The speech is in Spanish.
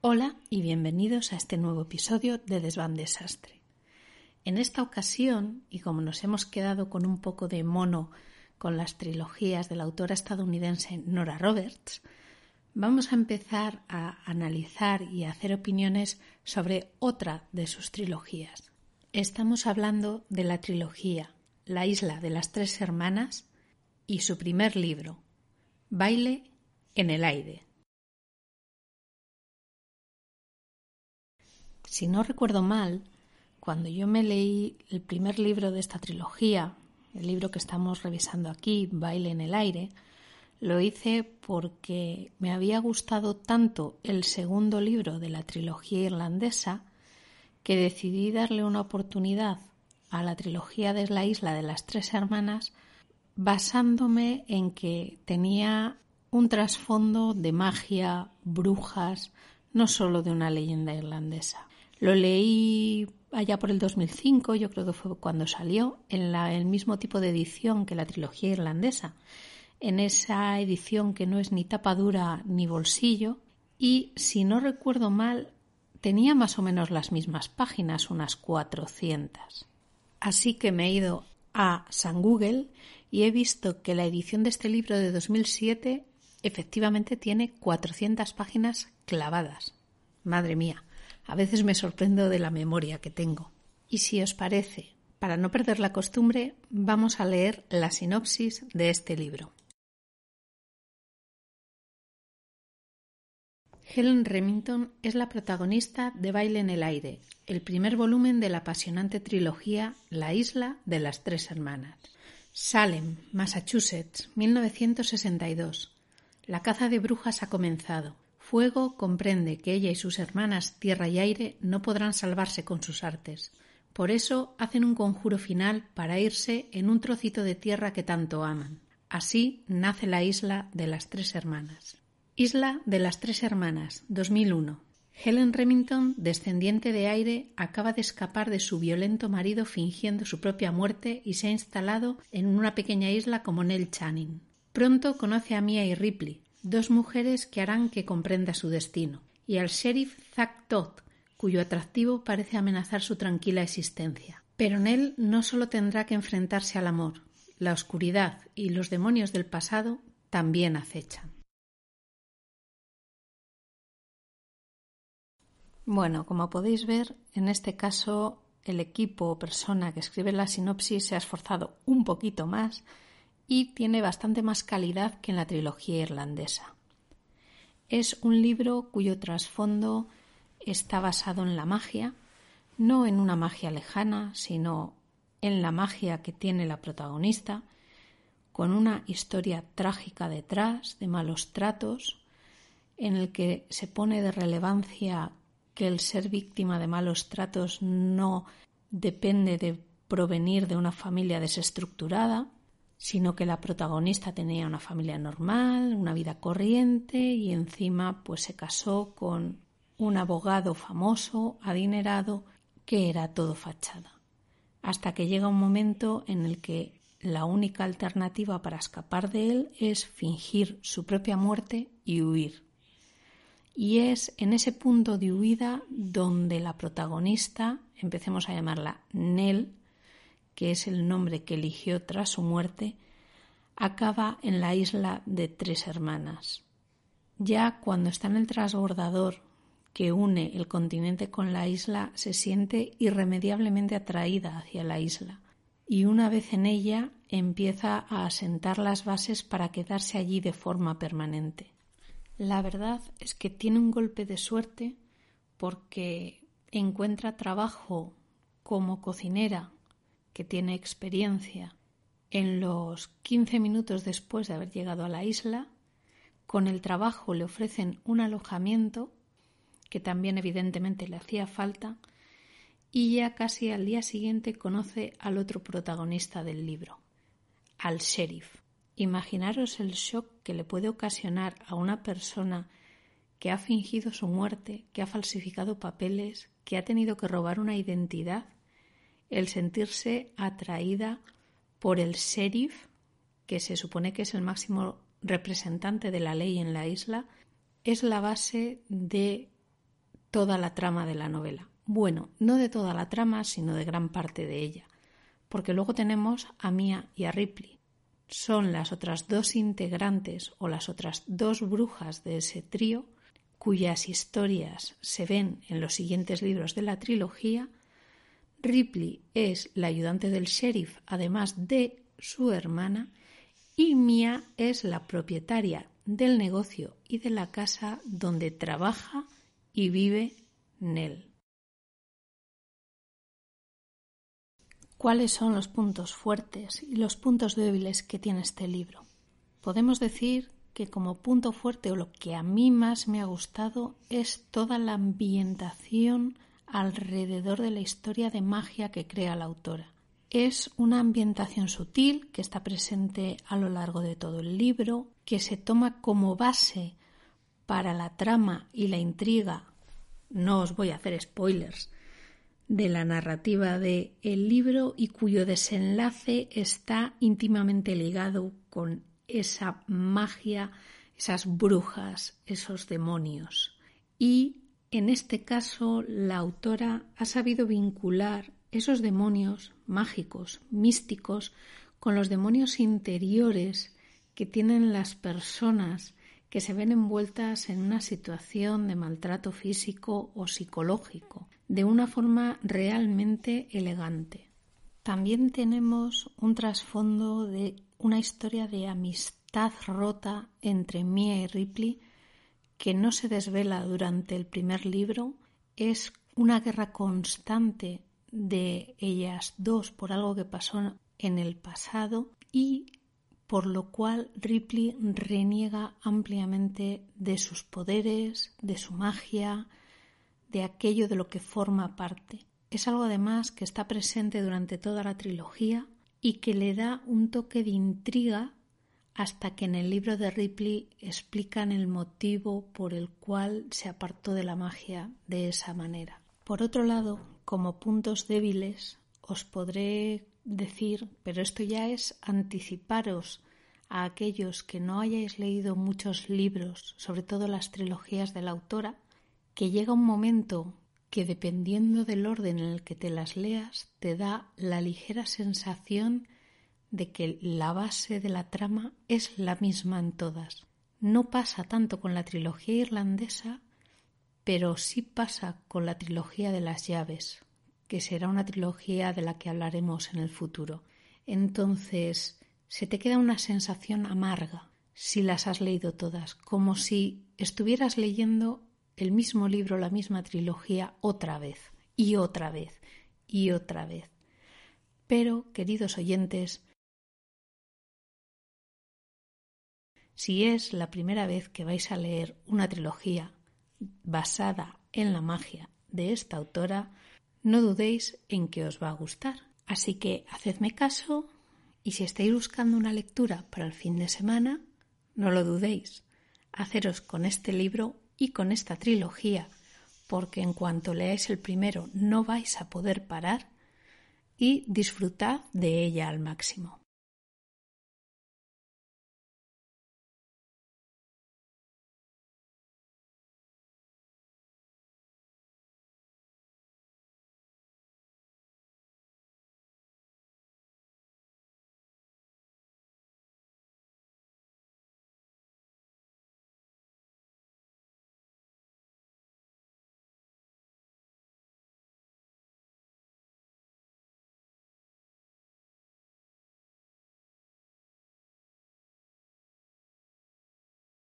Hola y bienvenidos a este nuevo episodio de Desván Desastre. En esta ocasión, y como nos hemos quedado con un poco de mono con las trilogías de la autora estadounidense Nora Roberts, vamos a empezar a analizar y hacer opiniones sobre otra de sus trilogías. Estamos hablando de la trilogía La isla de las tres hermanas y su primer libro, Baile en el aire, Si no recuerdo mal, cuando yo me leí el primer libro de esta trilogía, el libro que estamos revisando aquí, Baile en el aire, lo hice porque me había gustado tanto el segundo libro de la trilogía irlandesa que decidí darle una oportunidad a la trilogía de la isla de las tres hermanas basándome en que tenía un trasfondo de magia, brujas, no solo de una leyenda irlandesa. Lo leí allá por el 2005, yo creo que fue cuando salió, en el mismo tipo de edición que la trilogía irlandesa, en esa edición que no es ni tapadura ni bolsillo, y si no recuerdo mal, tenía más o menos las mismas páginas, unas 400. Así que me he ido a San Google y he visto que la edición de este libro de 2007 efectivamente tiene 400 páginas clavadas. Madre mía. A veces me sorprendo de la memoria que tengo. Y si os parece, para no perder la costumbre, vamos a leer la sinopsis de este libro. Helen Remington es la protagonista de Baile en el Aire, el primer volumen de la apasionante trilogía La isla de las tres hermanas. Salem, Massachusetts, 1962. La caza de brujas ha comenzado. Fuego comprende que ella y sus hermanas Tierra y Aire no podrán salvarse con sus artes. Por eso hacen un conjuro final para irse en un trocito de tierra que tanto aman. Así nace la isla de las tres hermanas. Isla de las tres hermanas, 2001. Helen Remington, descendiente de aire, acaba de escapar de su violento marido fingiendo su propia muerte y se ha instalado en una pequeña isla como Nell Channing. Pronto conoce a Mia y Ripley, dos mujeres que harán que comprenda su destino, y al sheriff Zack Todd, cuyo atractivo parece amenazar su tranquila existencia. Pero en él no solo tendrá que enfrentarse al amor, la oscuridad y los demonios del pasado también acechan. Bueno, como podéis ver, en este caso el equipo o persona que escribe la sinopsis se ha esforzado un poquito más y tiene bastante más calidad que en la trilogía irlandesa. Es un libro cuyo trasfondo está basado en la magia, no en una magia lejana, sino en la magia que tiene la protagonista, con una historia trágica detrás, de malos tratos, en el que se pone de relevancia que el ser víctima de malos tratos no depende de provenir de una familia desestructurada, sino que la protagonista tenía una familia normal, una vida corriente y encima pues se casó con un abogado famoso, adinerado, que era todo fachada. Hasta que llega un momento en el que la única alternativa para escapar de él es fingir su propia muerte y huir. Y es en ese punto de huida donde la protagonista, empecemos a llamarla Nell, que es el nombre que eligió tras su muerte, acaba en la isla de Tres Hermanas. Ya cuando está en el transbordador que une el continente con la isla, se siente irremediablemente atraída hacia la isla y una vez en ella empieza a asentar las bases para quedarse allí de forma permanente. La verdad es que tiene un golpe de suerte porque encuentra trabajo como cocinera que tiene experiencia, en los 15 minutos después de haber llegado a la isla, con el trabajo le ofrecen un alojamiento, que también evidentemente le hacía falta, y ya casi al día siguiente conoce al otro protagonista del libro, al sheriff. Imaginaros el shock que le puede ocasionar a una persona que ha fingido su muerte, que ha falsificado papeles, que ha tenido que robar una identidad el sentirse atraída por el sheriff, que se supone que es el máximo representante de la ley en la isla, es la base de toda la trama de la novela. Bueno, no de toda la trama, sino de gran parte de ella, porque luego tenemos a Mia y a Ripley. Son las otras dos integrantes o las otras dos brujas de ese trío cuyas historias se ven en los siguientes libros de la trilogía. Ripley es la ayudante del sheriff, además de su hermana, y Mia es la propietaria del negocio y de la casa donde trabaja y vive Nell. ¿Cuáles son los puntos fuertes y los puntos débiles que tiene este libro? Podemos decir que como punto fuerte o lo que a mí más me ha gustado es toda la ambientación alrededor de la historia de magia que crea la autora. Es una ambientación sutil que está presente a lo largo de todo el libro, que se toma como base para la trama y la intriga. No os voy a hacer spoilers de la narrativa de el libro y cuyo desenlace está íntimamente ligado con esa magia, esas brujas, esos demonios. Y en este caso la autora ha sabido vincular esos demonios mágicos, místicos, con los demonios interiores que tienen las personas que se ven envueltas en una situación de maltrato físico o psicológico, de una forma realmente elegante. También tenemos un trasfondo de una historia de amistad rota entre Mia y Ripley que no se desvela durante el primer libro. Es una guerra constante de ellas dos por algo que pasó en el pasado y por lo cual Ripley reniega ampliamente de sus poderes, de su magia, de aquello de lo que forma parte. Es algo además que está presente durante toda la trilogía y que le da un toque de intriga hasta que en el libro de Ripley explican el motivo por el cual se apartó de la magia de esa manera. Por otro lado, como puntos débiles, os podré decir, pero esto ya es anticiparos a aquellos que no hayáis leído muchos libros, sobre todo las trilogías de la autora, que llega un momento que dependiendo del orden en el que te las leas, te da la ligera sensación de que la base de la trama es la misma en todas. No pasa tanto con la trilogía irlandesa, pero sí pasa con la trilogía de las llaves, que será una trilogía de la que hablaremos en el futuro. Entonces, se te queda una sensación amarga si las has leído todas, como si estuvieras leyendo el mismo libro, la misma trilogía otra vez y otra vez y otra vez. Pero, queridos oyentes, si es la primera vez que vais a leer una trilogía basada en la magia de esta autora, no dudéis en que os va a gustar. Así que hacedme caso y si estáis buscando una lectura para el fin de semana, no lo dudéis, haceros con este libro y con esta trilogía, porque en cuanto leáis el primero no vais a poder parar y disfrutad de ella al máximo.